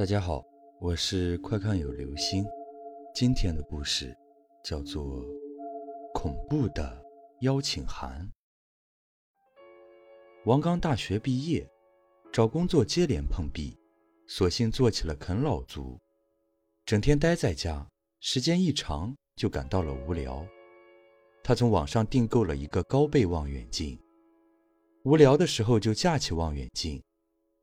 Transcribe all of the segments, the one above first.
大家好，我是快看有流星。今天的故事叫做《恐怖的邀请函》。王刚大学毕业，找工作接连碰壁，索性做起了啃老族，整天待在家，时间一长就感到了无聊。他从网上订购了一个高倍望远镜，无聊的时候就架起望远镜，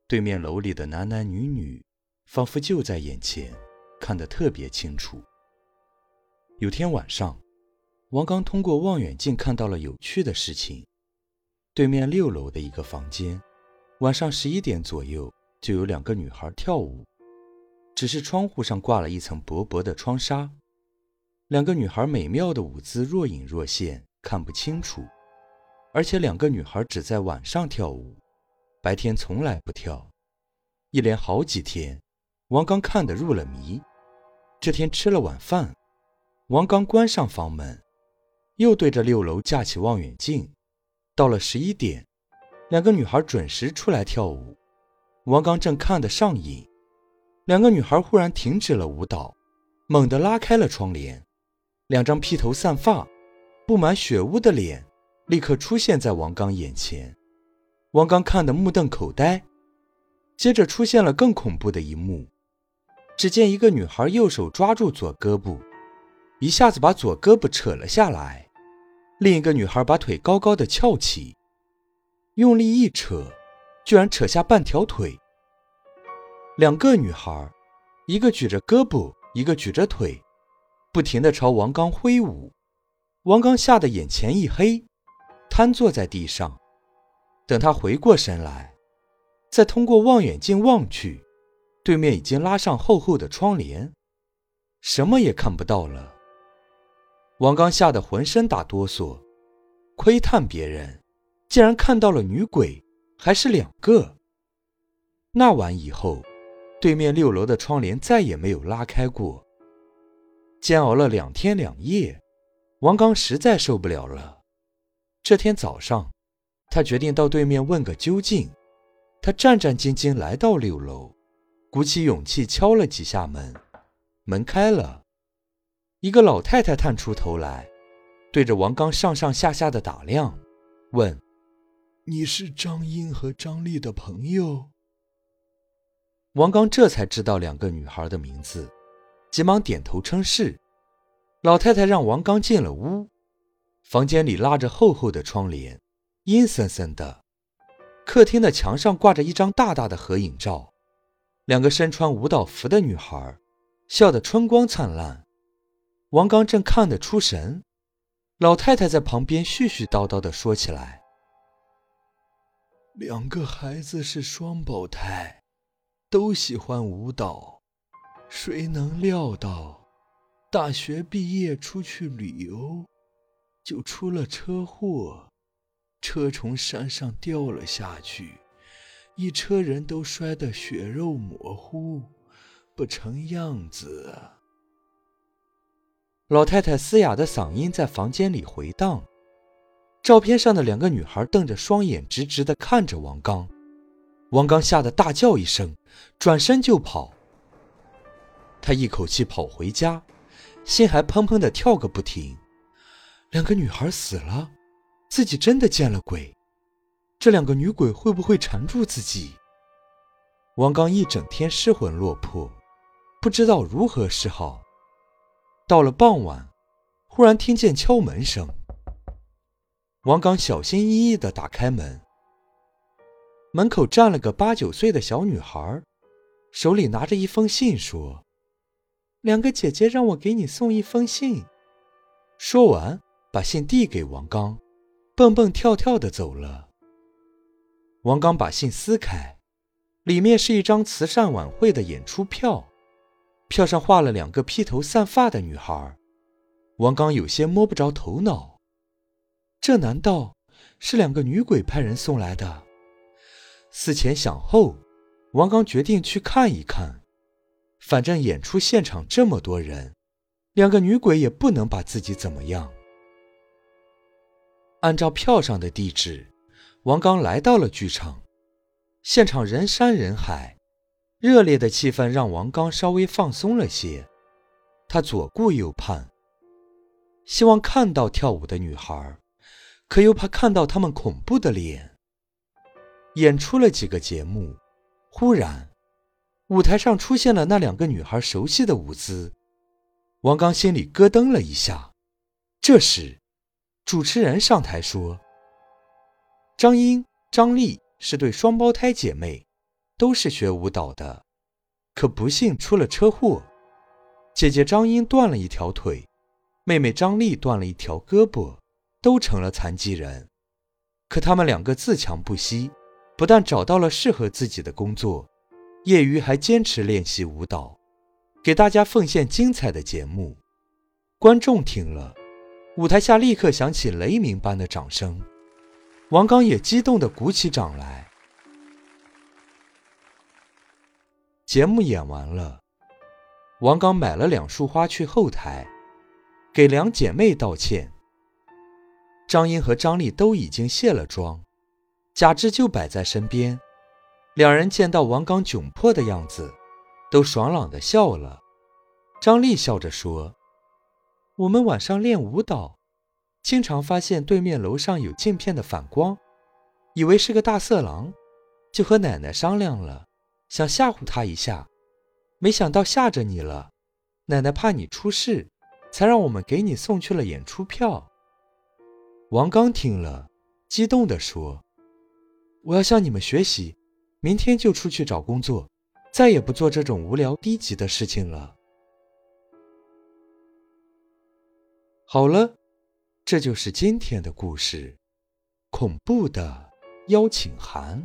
对面楼里的男男女女。仿佛就在眼前，看得特别清楚。有天晚上，王刚通过望远镜看到了有趣的事情：对面六楼的一个房间，晚上十一点左右就有两个女孩跳舞，只是窗户上挂了一层薄薄的窗纱。两个女孩美妙的舞姿若隐若现，看不清楚。而且两个女孩只在晚上跳舞，白天从来不跳，一连好几天。王刚看得入了迷。这天吃了晚饭，王刚关上房门，又对着六楼架起望远镜。到了十一点，两个女孩准时出来跳舞。王刚正看得上瘾，两个女孩忽然停止了舞蹈，猛地拉开了窗帘，两张披头散发、布满血污的脸立刻出现在王刚眼前。王刚看得目瞪口呆。接着出现了更恐怖的一幕。只见一个女孩右手抓住左胳膊，一下子把左胳膊扯了下来；另一个女孩把腿高高的翘起，用力一扯，居然扯下半条腿。两个女孩，一个举着胳膊，一个举着腿，不停地朝王刚挥舞。王刚吓得眼前一黑，瘫坐在地上。等他回过神来，再通过望远镜望去。对面已经拉上厚厚的窗帘，什么也看不到了。王刚吓得浑身打哆嗦，窥探别人，竟然看到了女鬼，还是两个。那晚以后，对面六楼的窗帘再也没有拉开过。煎熬了两天两夜，王刚实在受不了了。这天早上，他决定到对面问个究竟。他战战兢兢来到六楼。鼓起勇气敲了几下门，门开了，一个老太太探出头来，对着王刚上上下下的打量，问：“你是张英和张丽的朋友？”王刚这才知道两个女孩的名字，急忙点头称是。老太太让王刚进了屋，房间里拉着厚厚的窗帘，阴森森的。客厅的墙上挂着一张大大的合影照。两个身穿舞蹈服的女孩，笑得春光灿烂。王刚正看得出神，老太太在旁边絮絮叨叨地说起来：“两个孩子是双胞胎，都喜欢舞蹈。谁能料到，大学毕业出去旅游，就出了车祸，车从山上掉了下去。”一车人都摔得血肉模糊，不成样子。老太太嘶哑的嗓音在房间里回荡。照片上的两个女孩瞪着双眼，直直的看着王刚。王刚吓得大叫一声，转身就跑。他一口气跑回家，心还砰砰的跳个不停。两个女孩死了，自己真的见了鬼。这两个女鬼会不会缠住自己？王刚一整天失魂落魄，不知道如何是好。到了傍晚，忽然听见敲门声。王刚小心翼翼地打开门，门口站了个八九岁的小女孩，手里拿着一封信，说：“两个姐姐让我给你送一封信。”说完，把信递给王刚，蹦蹦跳跳地走了。王刚把信撕开，里面是一张慈善晚会的演出票，票上画了两个披头散发的女孩。王刚有些摸不着头脑，这难道是两个女鬼派人送来的？思前想后，王刚决定去看一看。反正演出现场这么多人，两个女鬼也不能把自己怎么样。按照票上的地址。王刚来到了剧场，现场人山人海，热烈的气氛让王刚稍微放松了些，他左顾右盼，希望看到跳舞的女孩，可又怕看到她们恐怖的脸。演出了几个节目，忽然，舞台上出现了那两个女孩熟悉的舞姿，王刚心里咯噔了一下。这时，主持人上台说：“张英、张丽是对双胞胎姐妹。”都是学舞蹈的，可不幸出了车祸。姐姐张英断了一条腿，妹妹张丽断了一条胳膊，都成了残疾人。可他们两个自强不息，不但找到了适合自己的工作，业余还坚持练习舞蹈，给大家奉献精彩的节目。观众听了，舞台下立刻响起雷鸣般的掌声。王刚也激动地鼓起掌来。节目演完了，王刚买了两束花去后台，给两姐妹道歉。张英和张丽都已经卸了妆，假肢就摆在身边。两人见到王刚窘迫的样子，都爽朗的笑了。张丽笑着说：“我们晚上练舞蹈，经常发现对面楼上有镜片的反光，以为是个大色狼，就和奶奶商量了。”想吓唬他一下，没想到吓着你了。奶奶怕你出事，才让我们给你送去了演出票。王刚听了，激动地说：“我要向你们学习，明天就出去找工作，再也不做这种无聊低级的事情了。”好了，这就是今天的故事——恐怖的邀请函。